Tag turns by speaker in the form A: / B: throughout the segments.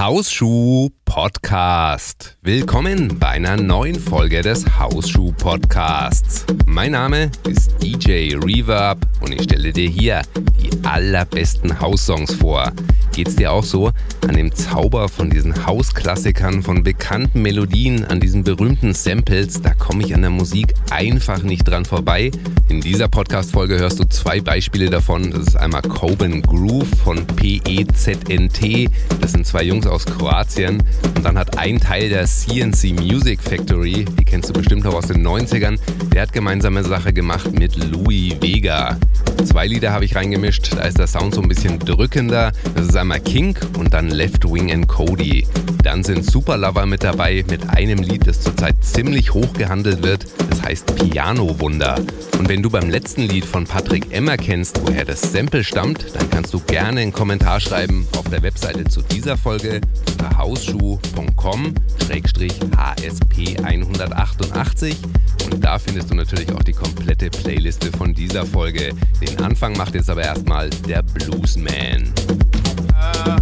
A: Hausschuh Podcast. Willkommen bei einer neuen Folge des Hausschuh Podcasts. Mein Name ist DJ Reverb und ich stelle dir hier die allerbesten Haussongs vor. Geht's dir auch so? An dem Zauber von diesen Hausklassikern, von bekannten Melodien, an diesen berühmten Samples, da komme ich an der Musik einfach nicht dran vorbei. In dieser Podcast-Folge hörst du zwei Beispiele davon. Das ist einmal Coben Groove von PEZNT. Das sind zwei Jungs aus Kroatien. Und dann hat ein Teil der CNC Music Factory, die kennst du bestimmt auch aus den 90ern, der hat gemeinsame Sache gemacht mit Louis Vega. Zwei Lieder habe ich reingemischt, da ist der Sound so ein bisschen drückender. Das ist einmal Kink und dann Left Wing and Cody. Dann sind Superlover mit dabei mit einem Lied, das zurzeit ziemlich hoch gehandelt wird. Das heißt Piano Wunder. Und wenn du beim letzten Lied von Patrick Emmer kennst, woher das Sample stammt, dann kannst du gerne einen Kommentar schreiben auf der Webseite zu dieser Folge unter hausschuh.com-hsp188 und da findest du natürlich auch die komplette Playliste von dieser Folge. Den Anfang macht jetzt aber erstmal der Bluesman.
B: time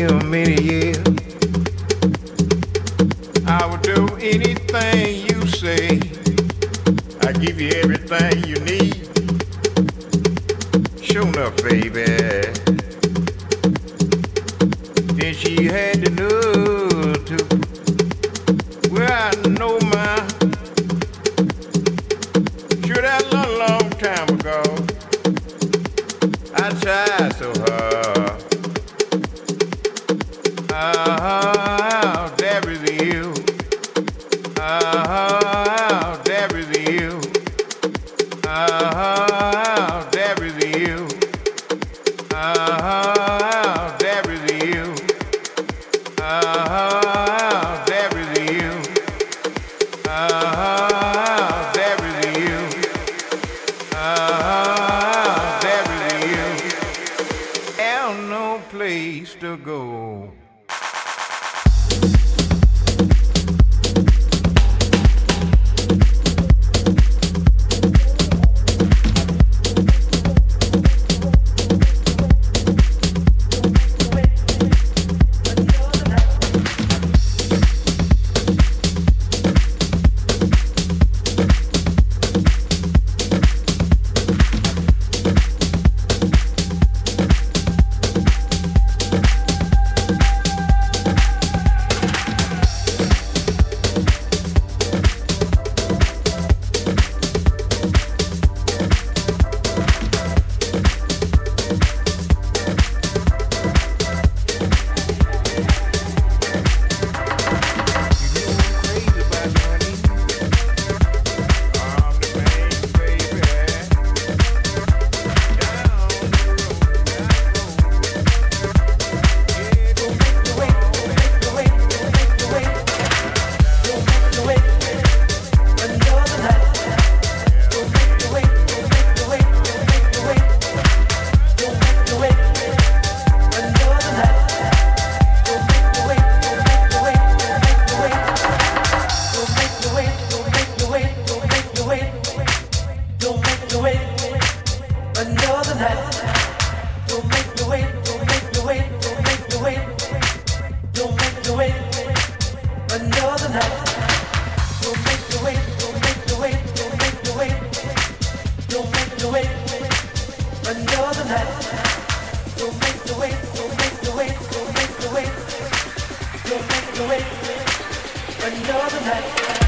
B: A million years. Another night.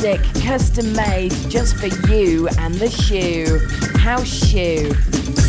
C: Music custom made just for you and the shoe. House Shoe.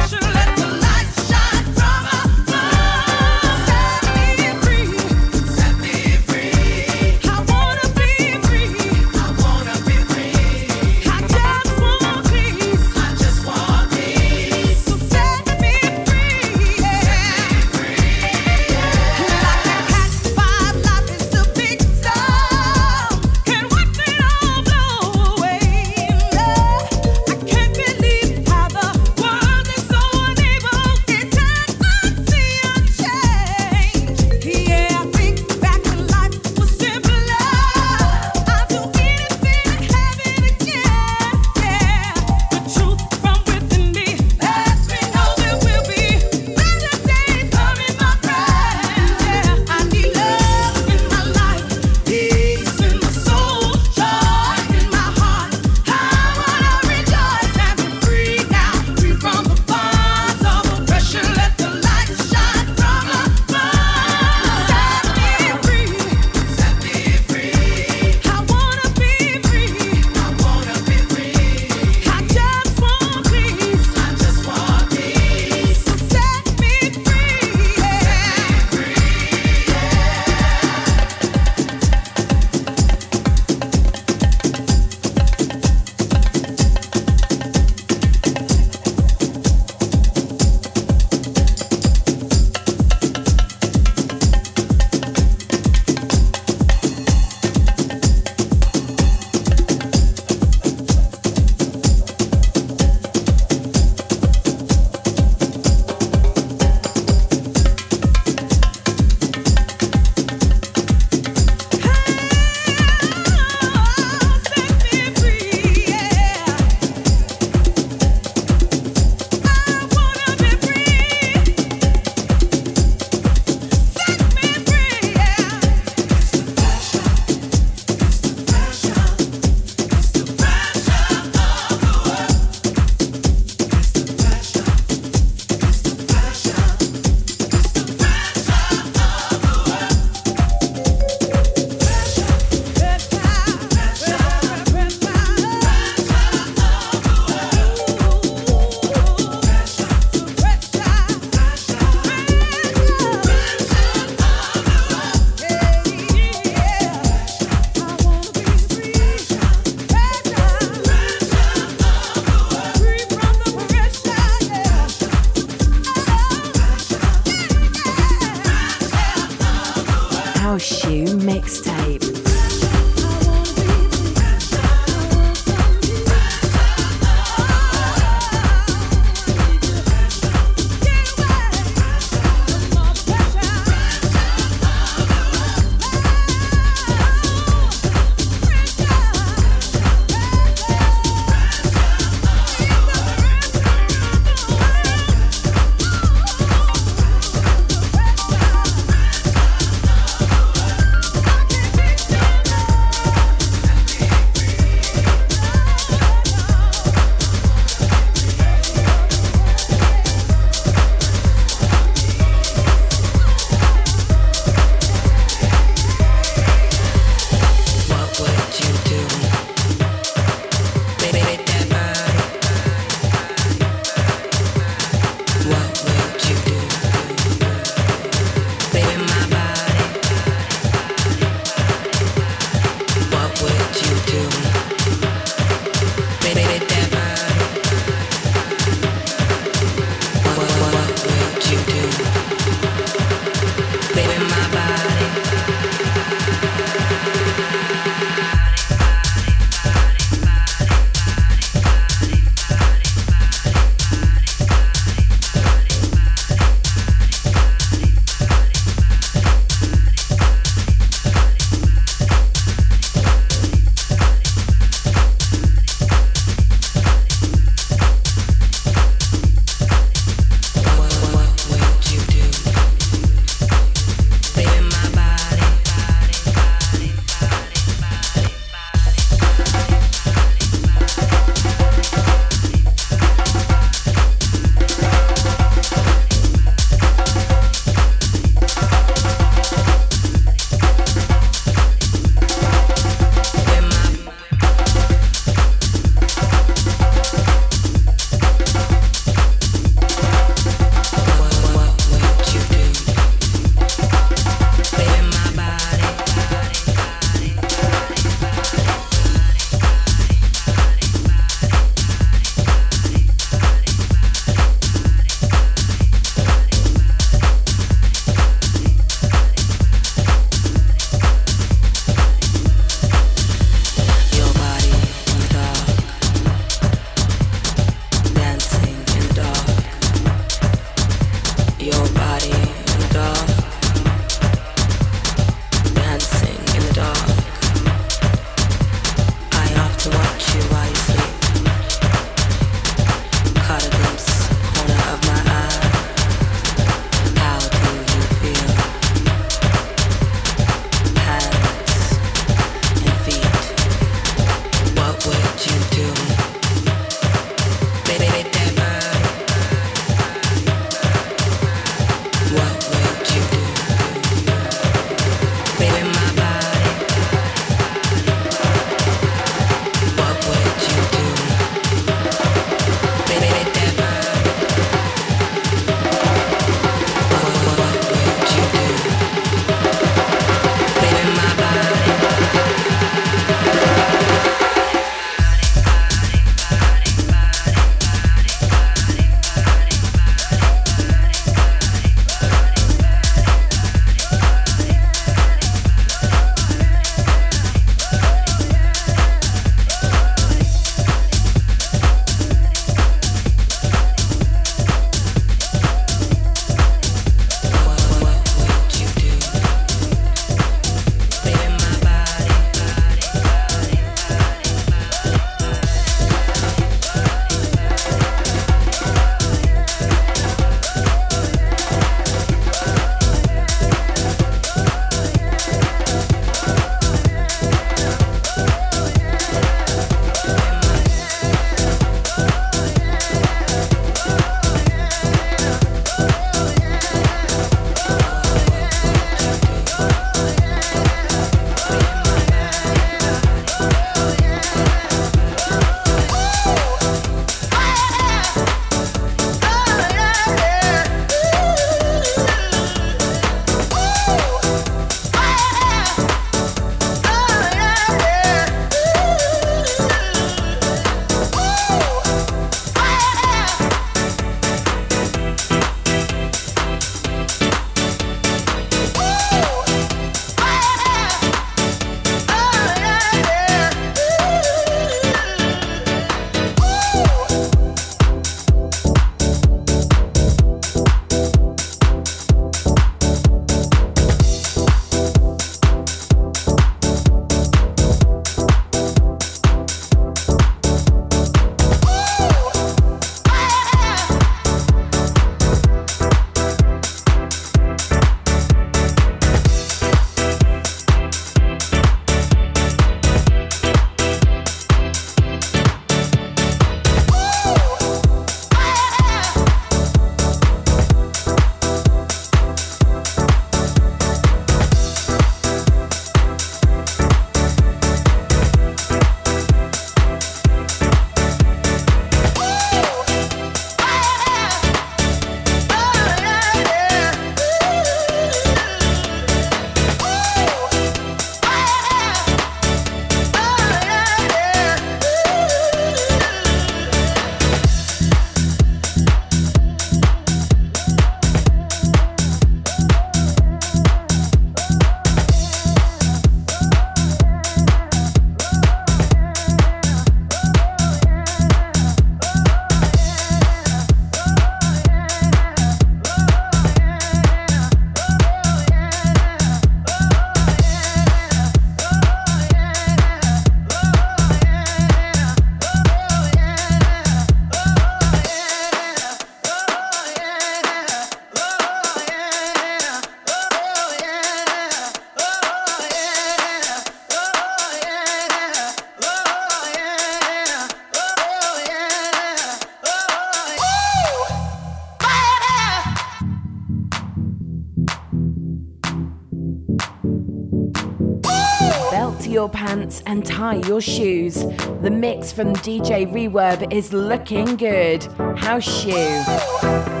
B: And tie your shoes. The mix from DJ Reverb is looking good. House shoe.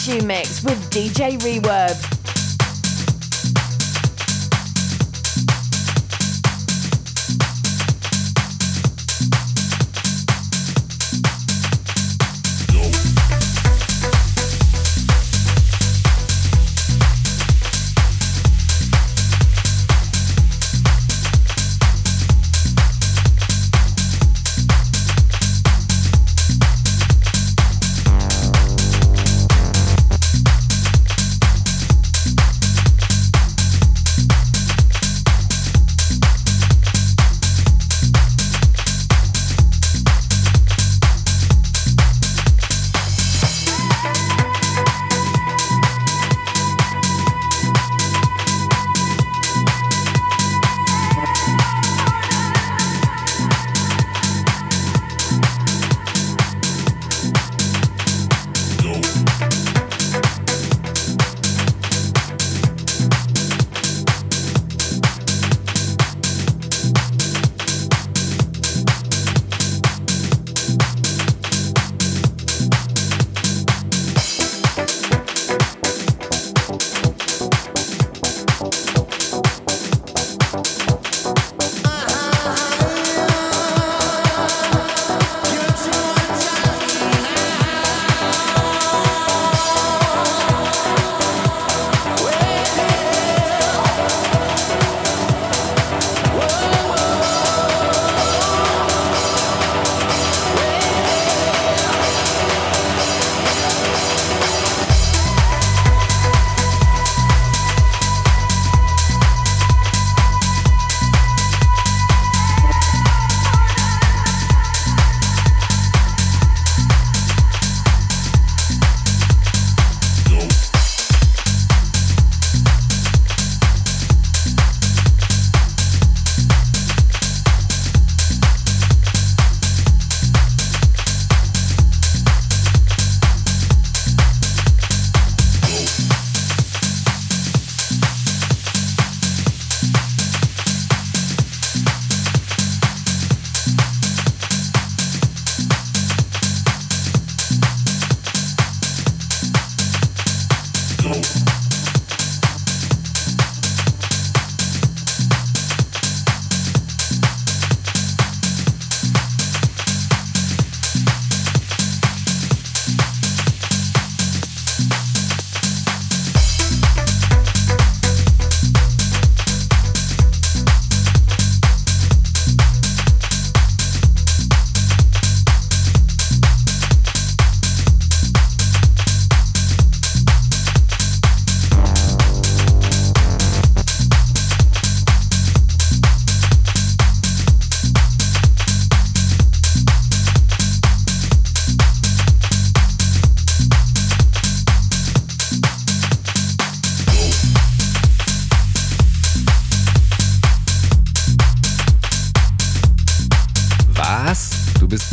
C: Issue Mix with DJ Reverb.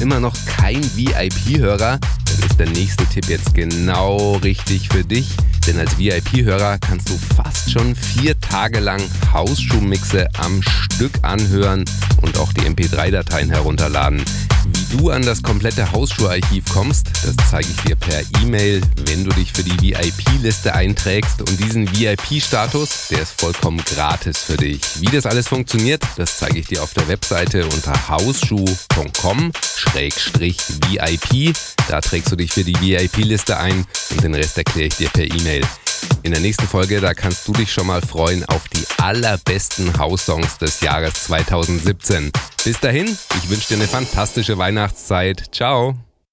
A: Immer noch kein VIP-Hörer, dann ist der nächste Tipp jetzt genau richtig für dich. Denn als VIP-Hörer kannst du fast schon vier Tage lang Hausschuhmixe am Stück anhören und auch die MP3-Dateien herunterladen. Du an das komplette Hausschuharchiv kommst, das zeige ich dir per E-Mail, wenn du dich für die VIP-Liste einträgst. Und diesen VIP-Status, der ist vollkommen gratis für dich. Wie das alles funktioniert, das zeige ich dir auf der Webseite unter hausschuh.com-VIP. Da trägst du dich für die VIP-Liste ein und den Rest erkläre ich dir per E-Mail. In der nächsten Folge, da kannst du dich schon mal freuen auf die allerbesten House-Songs des Jahres 2017. Bis dahin, ich wünsche dir eine fantastische Weihnachtszeit. Ciao.